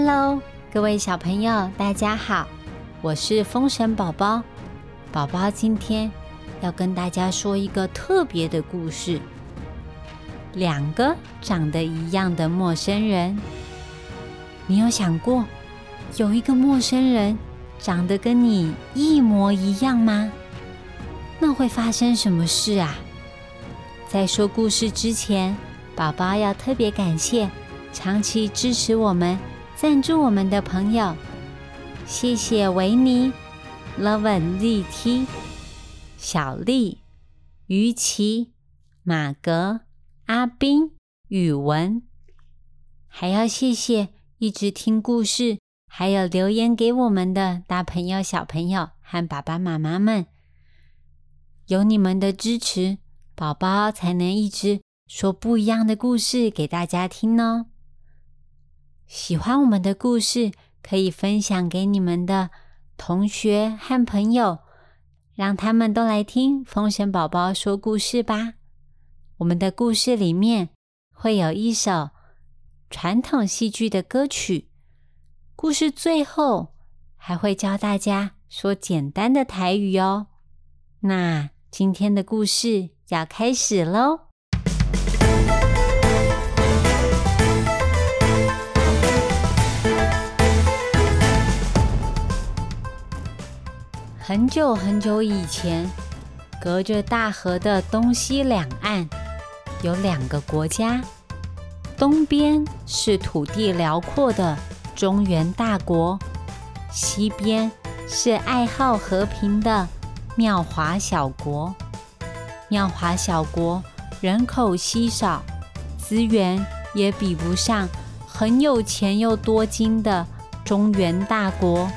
Hello，各位小朋友，大家好，我是风神宝宝。宝宝今天要跟大家说一个特别的故事。两个长得一样的陌生人，你有想过有一个陌生人长得跟你一模一样吗？那会发生什么事啊？在说故事之前，宝宝要特别感谢长期支持我们。赞助我们的朋友，谢谢维尼、Loven、立 T、小丽、于琪、马格、阿斌、宇文，还要谢谢一直听故事还有留言给我们的大朋友、小朋友和爸爸妈妈们。有你们的支持，宝宝才能一直说不一样的故事给大家听哦。喜欢我们的故事，可以分享给你们的同学和朋友，让他们都来听风神宝宝说故事吧。我们的故事里面会有一首传统戏剧的歌曲，故事最后还会教大家说简单的台语哦。那今天的故事要开始喽！很久很久以前，隔着大河的东西两岸有两个国家。东边是土地辽阔的中原大国，西边是爱好和平的妙华小国。妙华小国人口稀少，资源也比不上很有钱又多金的中原大国。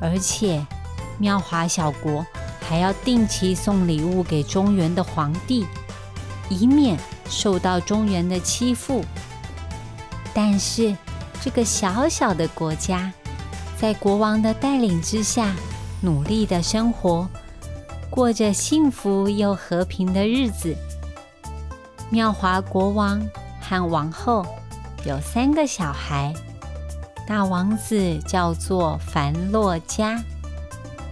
而且，妙华小国还要定期送礼物给中原的皇帝，以免受到中原的欺负。但是，这个小小的国家，在国王的带领之下，努力的生活，过着幸福又和平的日子。妙华国王和王后有三个小孩。大王子叫做凡洛加，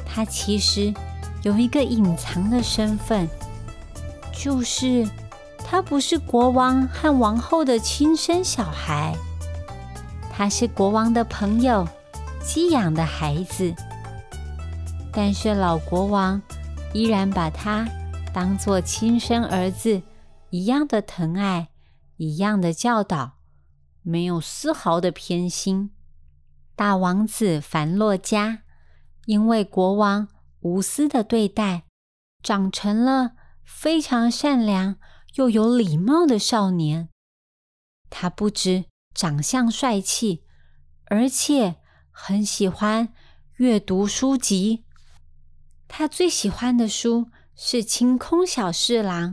他其实有一个隐藏的身份，就是他不是国王和王后的亲生小孩，他是国王的朋友寄养的孩子。但是老国王依然把他当做亲生儿子一样的疼爱，一样的教导，没有丝毫的偏心。大王子凡洛加因为国王无私的对待，长成了非常善良又有礼貌的少年。他不止长相帅气，而且很喜欢阅读书籍。他最喜欢的书是《清空小侍郎》。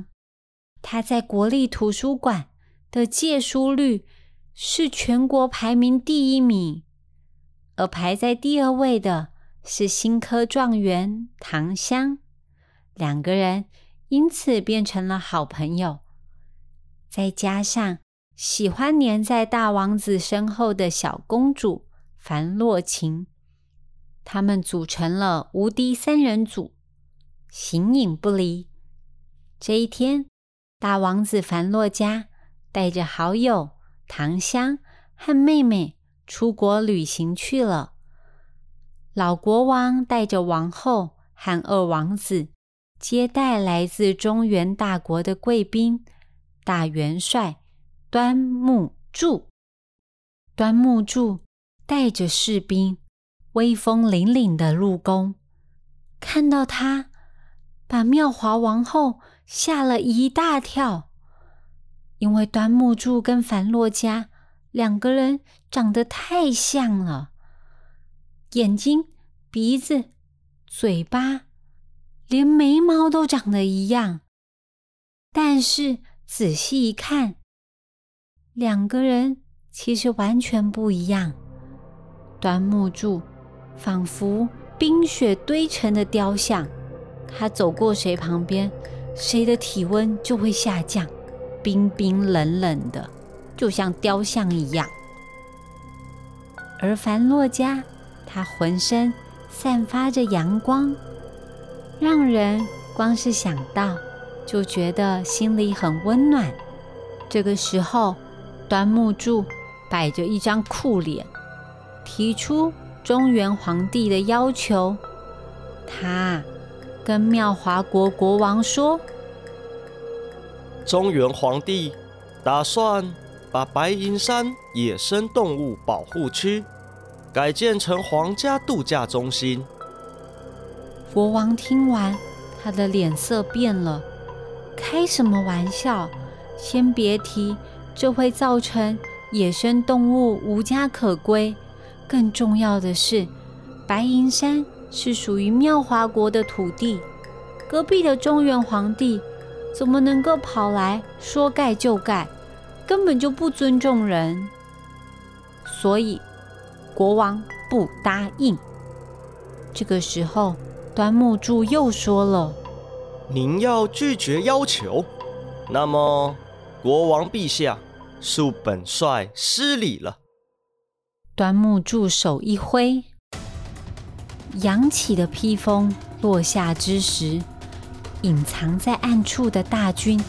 他在国立图书馆的借书率是全国排名第一名。而排在第二位的是新科状元唐香，两个人因此变成了好朋友。再加上喜欢黏在大王子身后的小公主樊洛琴，他们组成了无敌三人组，形影不离。这一天，大王子樊洛家带着好友唐香和妹妹。出国旅行去了。老国王带着王后和二王子接待来自中原大国的贵宾大元帅端木柱。端木柱带着士兵威风凛凛的入宫，看到他，把妙华王后吓了一大跳，因为端木柱跟樊洛家。两个人长得太像了，眼睛、鼻子、嘴巴，连眉毛都长得一样。但是仔细一看，两个人其实完全不一样。端木柱仿佛冰雪堆成的雕像，他走过谁旁边，谁的体温就会下降，冰冰冷冷的。就像雕像一样，而凡洛迦，他浑身散发着阳光，让人光是想到就觉得心里很温暖。这个时候，端木柱摆着一张酷脸，提出中原皇帝的要求。他跟妙华国国王说：“中原皇帝打算把白银山野生动物保护区。”改建成皇家度假中心。国王听完，他的脸色变了。开什么玩笑？先别提，这会造成野生动物无家可归。更重要的是，白银山是属于妙华国的土地，隔壁的中原皇帝怎么能够跑来说盖就盖？根本就不尊重人。所以。国王不答应。这个时候，端木柱又说了：“您要拒绝要求，那么国王陛下恕本帅失礼了。”端木柱手一挥，扬起的披风落下之时，隐藏在暗处的大军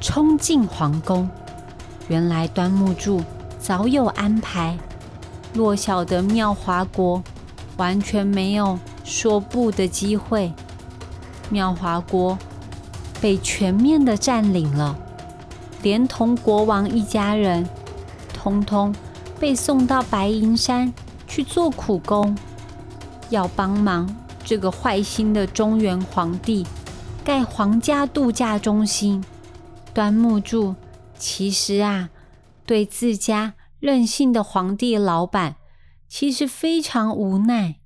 冲进皇宫。原来端木柱早有安排。弱小的妙华国完全没有说不的机会，妙华国被全面的占领了，连同国王一家人，通通被送到白银山去做苦工，要帮忙这个坏心的中原皇帝盖皇家度假中心。端木柱其实啊，对自家。任性的皇帝老板其实非常无奈，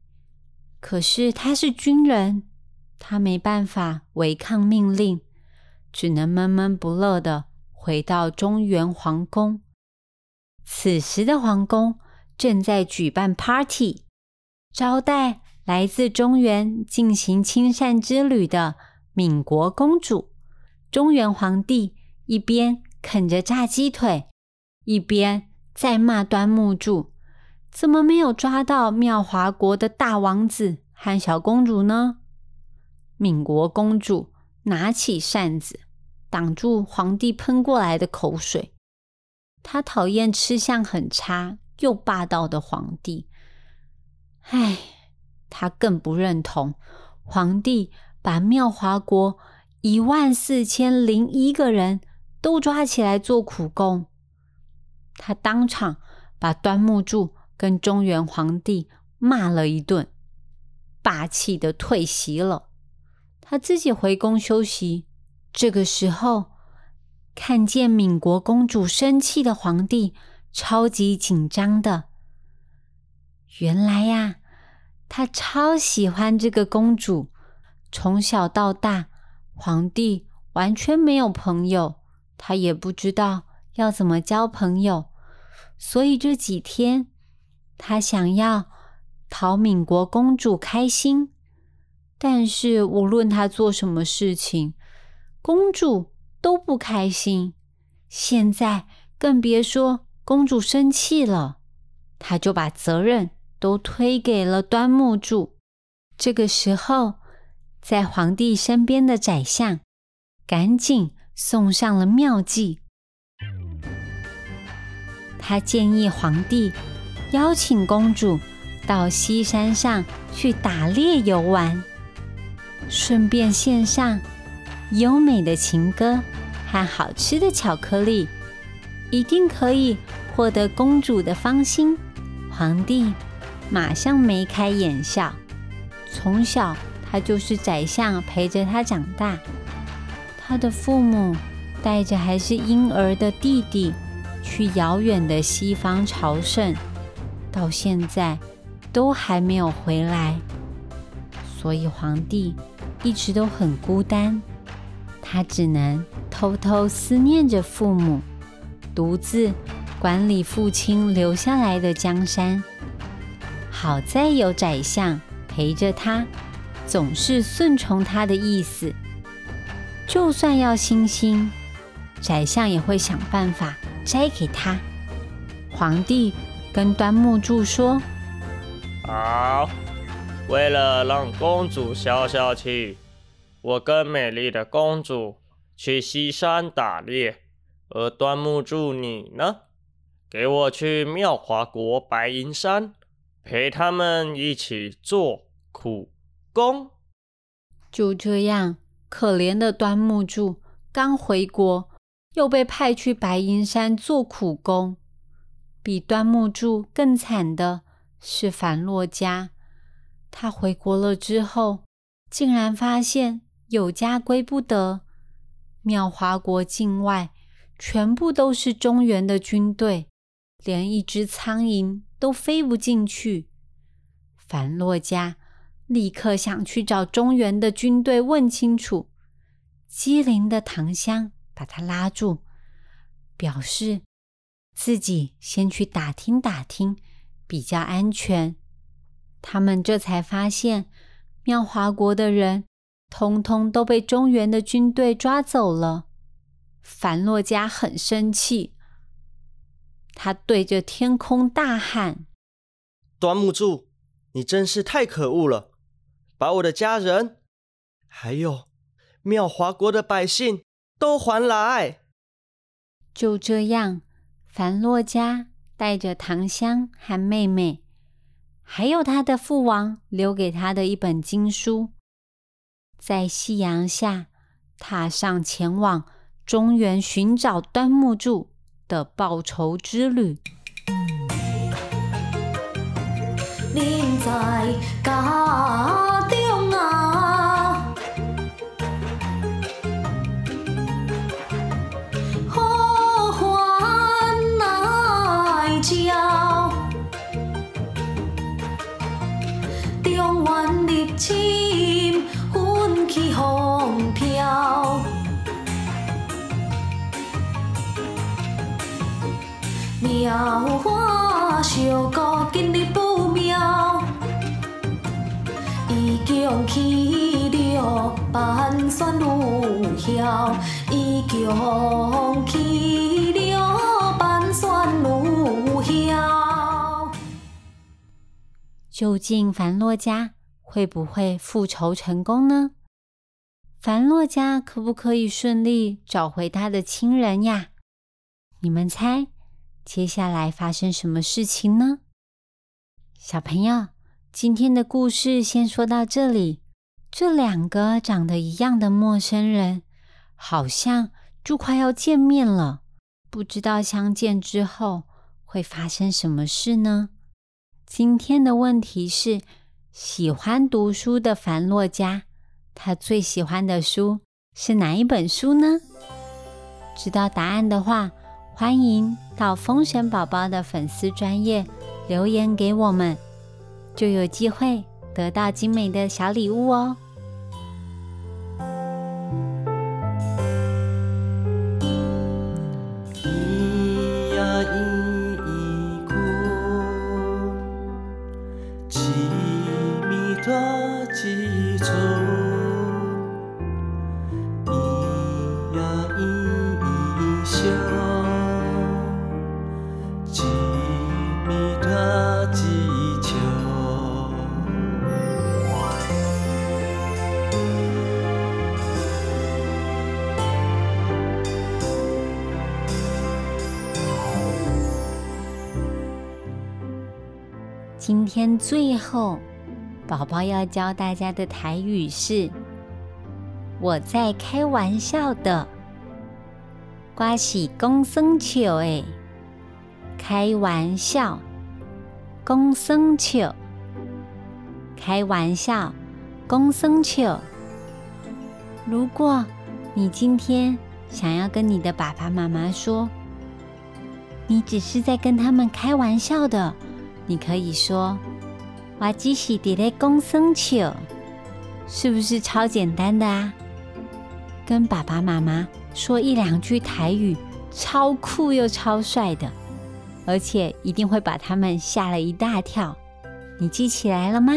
可是他是军人，他没办法违抗命令，只能闷闷不乐的回到中原皇宫。此时的皇宫正在举办 party，招待来自中原进行亲善之旅的闽国公主。中原皇帝一边啃着炸鸡腿，一边。在骂端木柱，怎么没有抓到妙华国的大王子和小公主呢？闽国公主拿起扇子挡住皇帝喷过来的口水。她讨厌吃相很差又霸道的皇帝。唉，她更不认同皇帝把妙华国一万四千零一个人都抓起来做苦工。他当场把端木柱跟中原皇帝骂了一顿，霸气的退席了。他自己回宫休息。这个时候，看见闽国公主生气的皇帝，超级紧张的。原来呀，他超喜欢这个公主。从小到大，皇帝完全没有朋友，他也不知道。要怎么交朋友？所以这几天，他想要讨闽国公主开心，但是无论他做什么事情，公主都不开心。现在更别说公主生气了，他就把责任都推给了端木柱。这个时候，在皇帝身边的宰相赶紧送上了妙计。他建议皇帝邀请公主到西山上去打猎游玩，顺便献上优美的情歌和好吃的巧克力，一定可以获得公主的芳心。皇帝马上眉开眼笑。从小他就是宰相陪着他长大，他的父母带着还是婴儿的弟弟。去遥远的西方朝圣，到现在都还没有回来，所以皇帝一直都很孤单。他只能偷偷思念着父母，独自管理父亲留下来的江山。好在有宰相陪着他，总是顺从他的意思。就算要星星，宰相也会想办法。摘给他，皇帝跟端木柱说：“好，为了让公主消消气，我跟美丽的公主去西山打猎。而端木柱，你呢？给我去妙华国白银山，陪他们一起做苦工。”就这样，可怜的端木柱刚回国，又被派去白银山做苦工。比端木柱更惨的是樊洛家，他回国了之后，竟然发现有家归不得。妙华国境外全部都是中原的军队，连一只苍蝇都飞不进去。樊洛家立刻想去找中原的军队问清楚，机灵的唐香把他拉住，表示。自己先去打听打听，比较安全。他们这才发现，妙华国的人通通都被中原的军队抓走了。樊洛家很生气，他对着天空大喊：“端木柱，你真是太可恶了！把我的家人，还有妙华国的百姓都还来！”就这样。樊洛家带着唐香和妹妹，还有他的父王留给他的一本经书，在夕阳下踏上前往中原寻找端木柱的报仇之旅。妙花小姑今日不妙，已经去了万山路晓，已经去了万山路晓。究竟凡洛家会不会复仇成功呢？樊洛家可不可以顺利找回他的亲人呀？你们猜？接下来发生什么事情呢？小朋友，今天的故事先说到这里。这两个长得一样的陌生人，好像就快要见面了。不知道相见之后会发生什么事呢？今天的问题是：喜欢读书的凡洛家，他最喜欢的书是哪一本书呢？知道答案的话。欢迎到风神宝宝的粉丝专业留言给我们，就有机会得到精美的小礼物哦。天最后，宝宝要教大家的台语是：我在开玩笑的，瓜喜公生球哎，开玩笑，公生球，开玩笑，公生球。如果你今天想要跟你的爸爸妈妈说，你只是在跟他们开玩笑的。你可以说“我只是伫咧讲生笑”，是不是超简单的啊？跟爸爸妈妈说一两句台语，超酷又超帅的，而且一定会把他们吓了一大跳。你记起来了吗？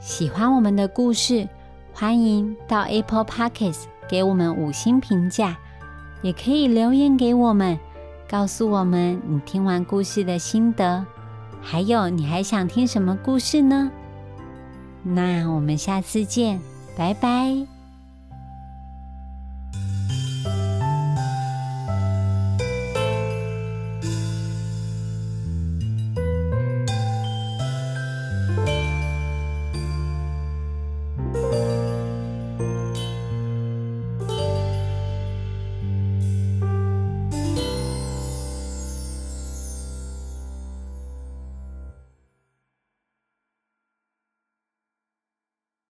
喜欢我们的故事，欢迎到 Apple Pockets 给我们五星评价，也可以留言给我们。告诉我们你听完故事的心得，还有你还想听什么故事呢？那我们下次见，拜拜。